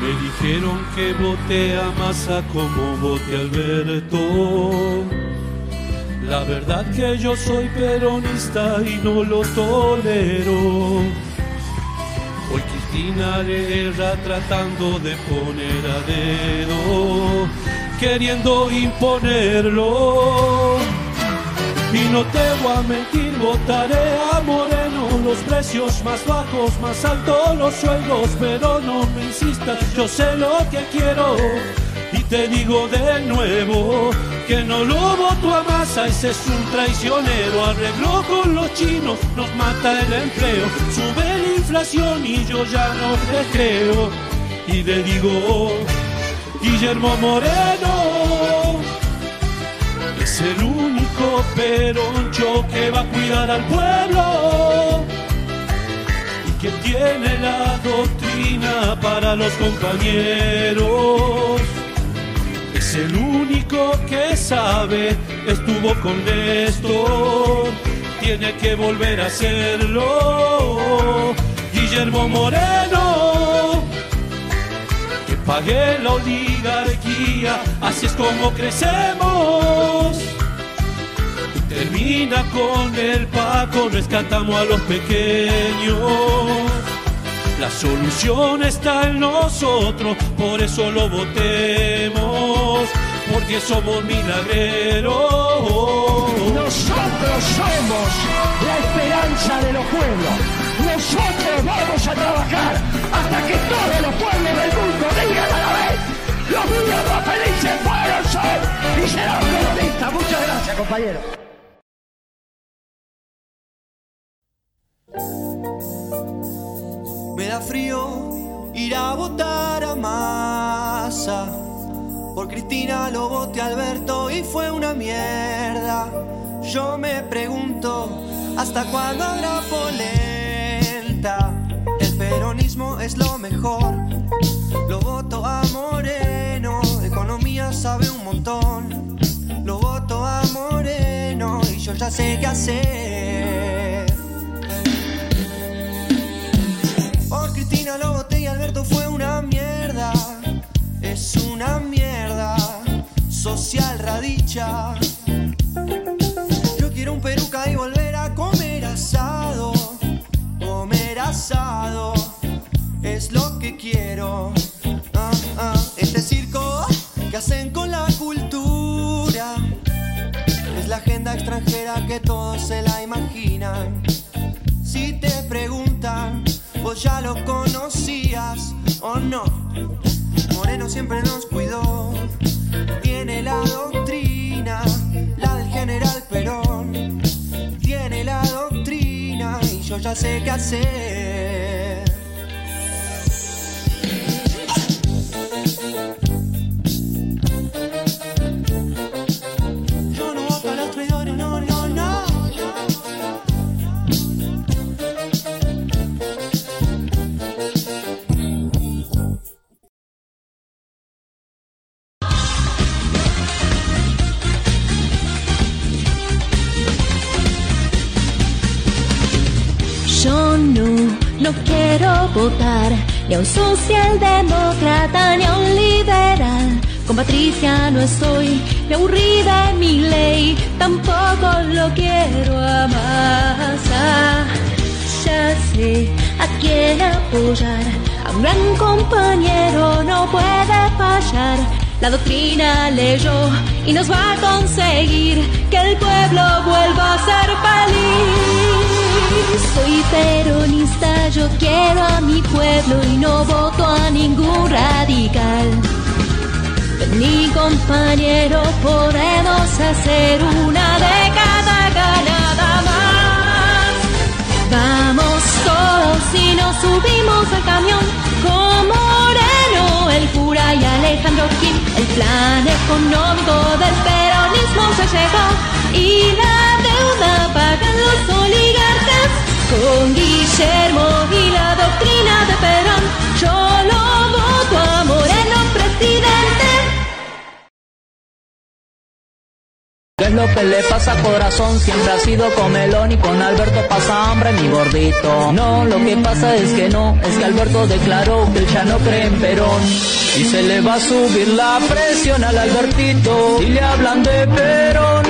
Me dijeron que voté a masa como a Alberto. La verdad que yo soy peronista y no lo tolero. Hoy Cristina le tratando de poner a dedo, queriendo imponerlo. Y no te voy a mentir, votaré a Moreno, los precios más bajos, más altos los sueldos, pero no me insistas, yo sé lo que quiero. Y te digo de nuevo que no lo voto a masa, ese es un traicionero, arregló con los chinos, nos mata el empleo, sube la inflación y yo ya no te creo. Y le digo, Guillermo Moreno, es el único peroncho que va a cuidar al pueblo que tiene la doctrina para los compañeros. Es el único que sabe, estuvo con Néstor, tiene que volver a hacerlo. Guillermo Moreno, que pague la oligarquía, así es como crecemos. Termina con el Paco, rescatamos a los pequeños. La solución está en nosotros, por eso lo votemos, porque somos milagreros. Nosotros somos la esperanza de los pueblos. Nosotros vamos a trabajar hasta que todos los pueblos del mundo digan a la vez. Los niños más felices fueron, son y serán peronistas. Muchas gracias, compañero. Me da frío ir a votar a masa. Por Cristina lo voté Alberto y fue una mierda. Yo me pregunto, ¿hasta cuándo habrá polenta? El peronismo es lo mejor. Lo voto a Moreno, economía sabe un montón. Lo voto a Moreno y yo ya sé qué hacer. Cristina lo voté y Alberto fue una mierda. Es una mierda. Social radicha. Yo quiero un peruca y volver a comer asado. Comer asado. Es lo que quiero. Ah, ah. Este circo que hacen con la cultura. Es la agenda extranjera que todos se la imaginan. Si te preguntan, vos ya lo conocías o no. Moreno siempre nos cuidó, tiene la doctrina, la del general Perón. Tiene la doctrina y yo ya sé qué hacer. Ni a un socialdemócrata ni a un liberal. Con Patricia no estoy, me aburrí de mi ley, tampoco lo quiero a masa. Ya sé a quién apoyar, a un gran compañero no puede fallar. La doctrina leyó y nos va a conseguir que el pueblo vuelva a ser feliz. Soy peronista, yo quiero a mi pueblo y no voto a ningún radical. Mi compañero, podemos hacer una década ganada más. Vamos todos y nos subimos al camión con Moreno, el cura y Alejandro Gil. Plan económico del peronismo se llegó y la deuda pagan los oligarcas. Con Guillermo y la doctrina de Perón, yo lo es lo que le pasa corazón? Siempre ha sido comelón y con Alberto pasa hambre mi gordito. No, lo que pasa es que no, es que Alberto declaró que él ya no cree en Perón. Y se le va a subir la presión al Albertito y le hablan de Perón.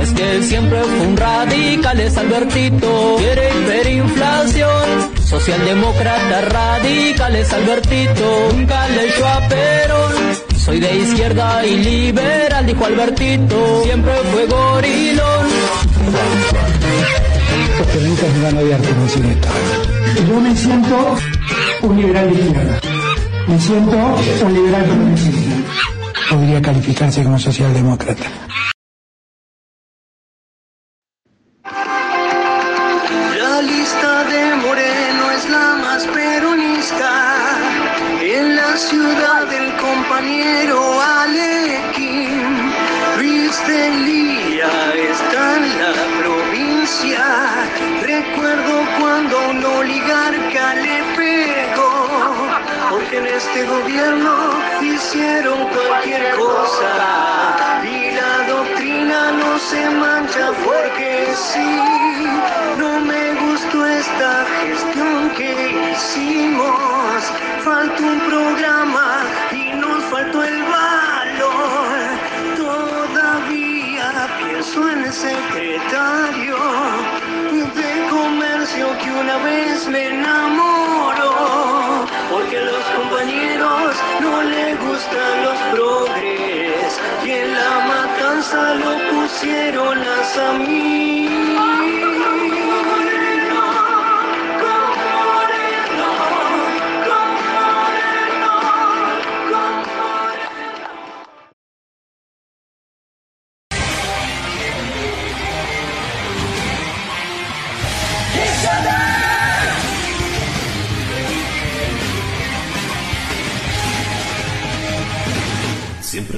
Es que él siempre fue un radical, es Albertito. Quiere hiperinflación, socialdemócrata radical, es Albertito. Nunca leyó a Perón. Soy de izquierda y liberal, dijo Albertito. Siempre fue gorilón. Estos periodistas me van a odiar esto. Yo me siento un liberal de izquierda. Me siento un liberal progresista. Podría calificarse como socialdemócrata. La lista de Moreno es la más peronista ciudad del compañero Alequín. Luis de Lía está en la provincia. Recuerdo cuando un oligarca le pegó, porque en este gobierno hicieron cualquier cosa y la doctrina no se mancha porque sí. No me esta gestión que hicimos. Faltó un programa y nos faltó el valor. Todavía pienso en el secretario de comercio que una vez me enamoró. Porque a los compañeros no les gustan los progres. Y en la matanza lo pusieron a mí.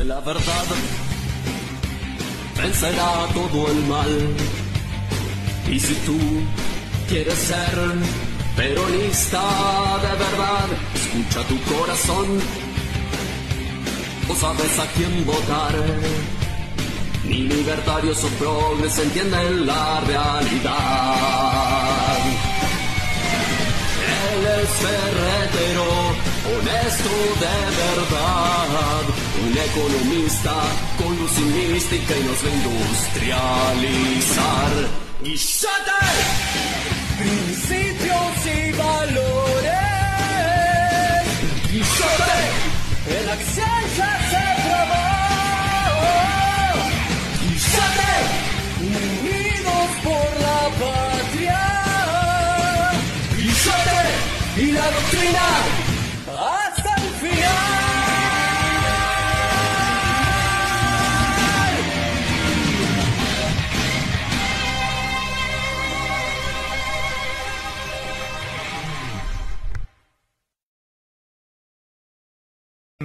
La verdad vencerá todo el mal. Y si tú quieres ser peronista de verdad, escucha tu corazón. O sabes a quién votar. Ni libertarios o progres entienden la realidad. Él es ferretero, honesto de economista con luz y mística y nos va a industrializar. ¡Guillate! Principios y valores. ¡Guillate! El acción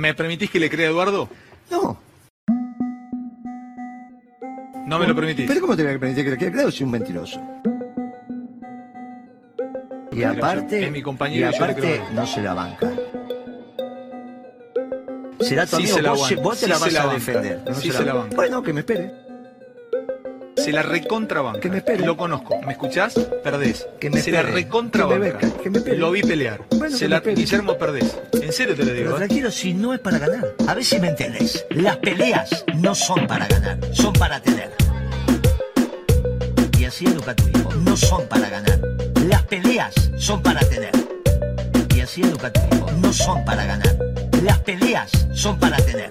¿Me permitís que le crea a Eduardo? No. No me lo permitís. ¿Pero cómo te voy a permitir que le quede claro si es un mentiroso? Y aparte, Es mi compañero y yo aparte no se la banca. Será tu Sí amigo, se la vos, vos te la se vas la a defender. no sí se la banca. Bueno, que me espere. Se la recontrabanca. Que me. Lo conozco. ¿Me escuchás? Perdés. Que me Se la recontrabanca. Que me ve- que me espere. Lo vi pelear. Bueno, Se que la... me. Guillermo, perdés. En serio te lo digo. Pero ¿eh? tranquilo, si no es para ganar. A ver si me entendés. Las peleas no son para ganar, son para tener. Y así educa tu hijo. No son para ganar. Las peleas son para tener. Y así educa tu hijo. No son para ganar. Las peleas son para tener.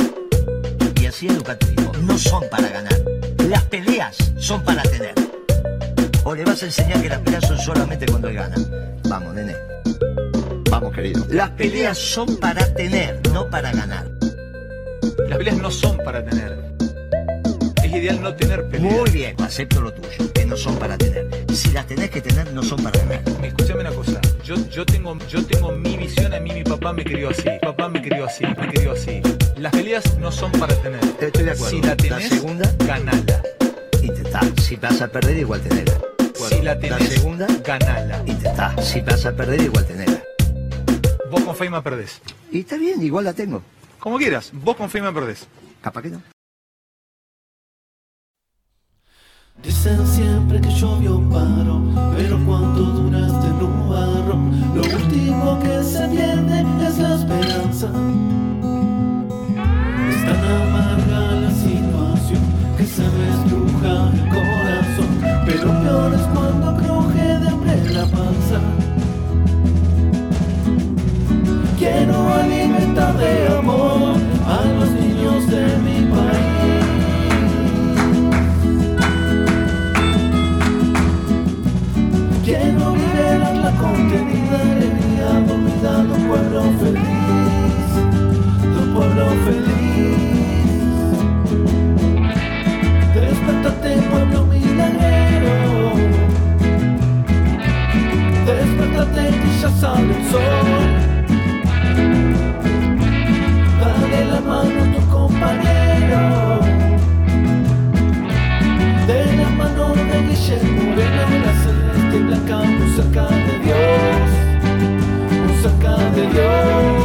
Y así educa a tu hijo. No son para ganar. Las peleas son para tener. O le vas a enseñar que las peleas son solamente cuando él gana. Vamos, nene. Vamos, querido. Las peleas son para tener, no para ganar. Las peleas no son para tener. Es ideal no tener peleas. Muy bien, acepto lo tuyo, que no son para tener. Si las tenés que tener, no son para ganar. Escúchame una cosa, yo, yo, tengo, yo tengo mi visión, a mí mi papá me crió así, papá me crió así, me crió así. Las peleas no son para tener. Estoy de acuerdo. Si la tenés, segunda, ganala. Intentá. Si vas a perder, igual tenela. Si la tenés, segunda, ganala. Intentá. Si vas a perder, igual tenela. Vos con Feima perdés. Y está bien, igual la tengo. Como quieras, vos con Feima perdés. Capaz que no. Dicen siempre que llovió paro, pero cuando duraste nubarro, lo último que se pierde es la esperanza. La contenida herida, olvidar un pueblo feliz, tu pueblo feliz. Despertate, pueblo milagrero. Despertate que ya sale sol. Dale la mano a tu compañero. De la mano de Guillermo Moreno, la celeste blanca, muy cerca de Dios, muy go.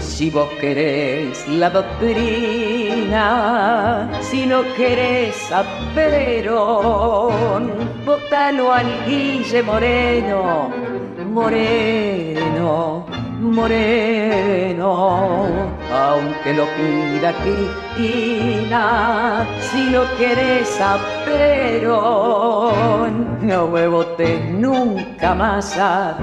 Si vos querés la doctrina, si no querés a Perón, votalo al Guille Moreno, Moreno, Moreno, aunque lo pida Cristina, si no querés a no me votes nunca más a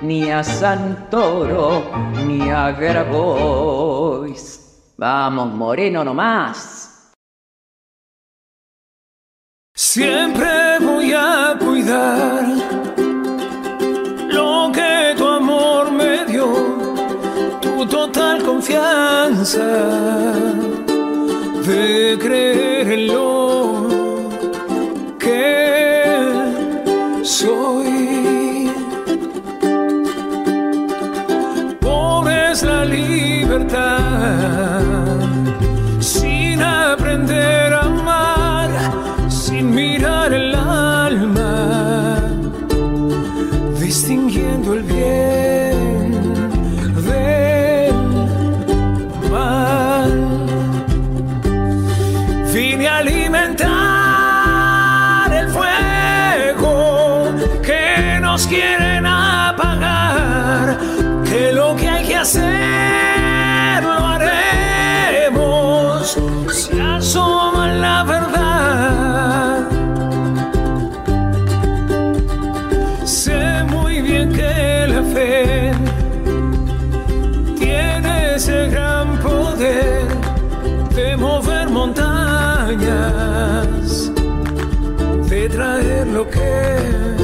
ni a Santoro, ni a Grabois. Vamos, Moreno nomás. Siempre confianza de creer en lo que soy. Pobre es la libertad sin aprender a amar, sin mirar el alma, distinguiendo el bien ese gran poder de mover montañas, de traer lo que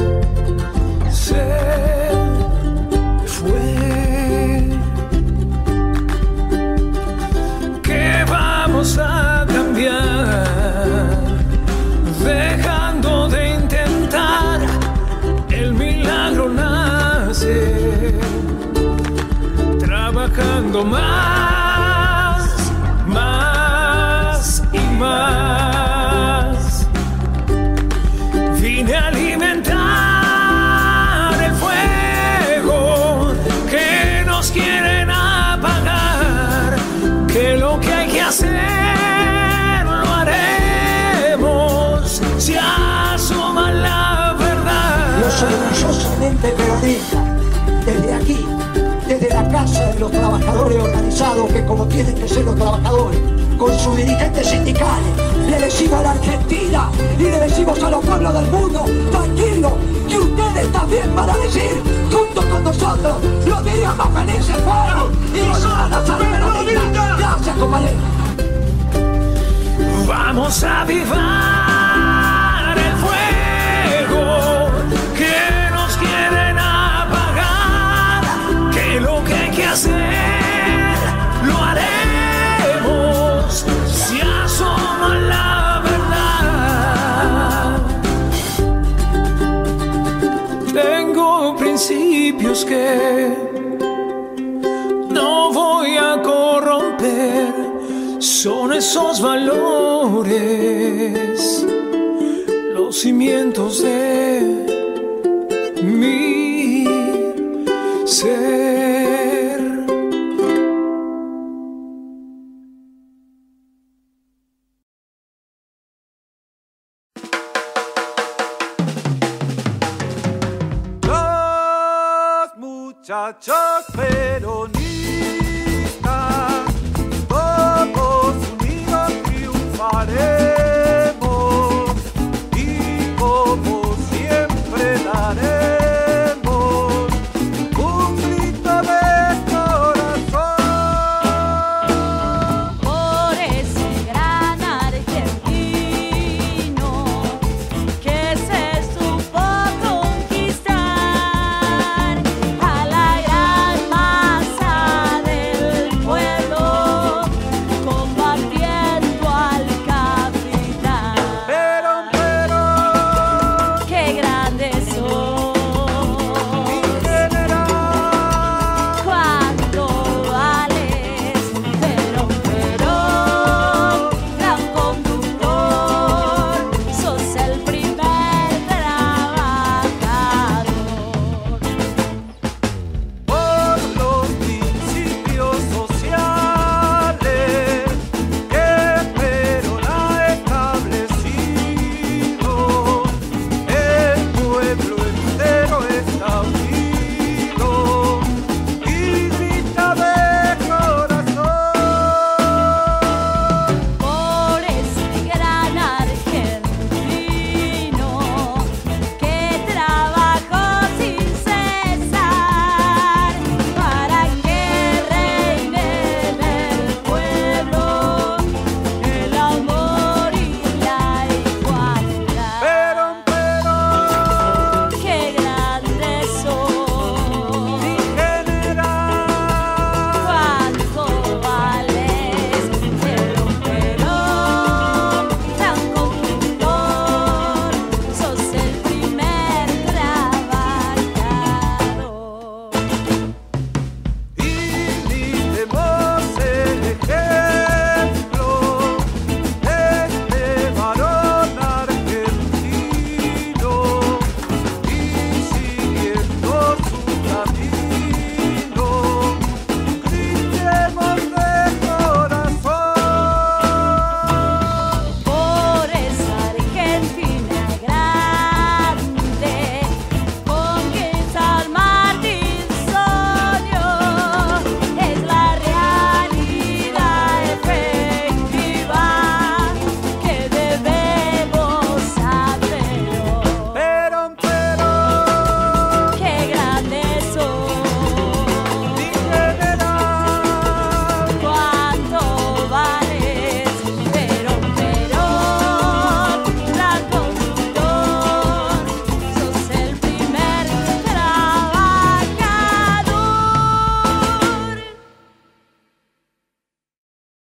casa de los trabajadores organizados, que como tienen que ser los trabajadores, con sus dirigentes sindicales, le decimos a la Argentina y le decimos a los pueblos del mundo, tranquilo, que ustedes también van a decir, junto con nosotros, los días más felices fueron y nos van a ser peronistas. Gracias, compañeros. Vamos a avivar el fuego que no voy a corromper son esos valores, los cimientos de mi chocolate.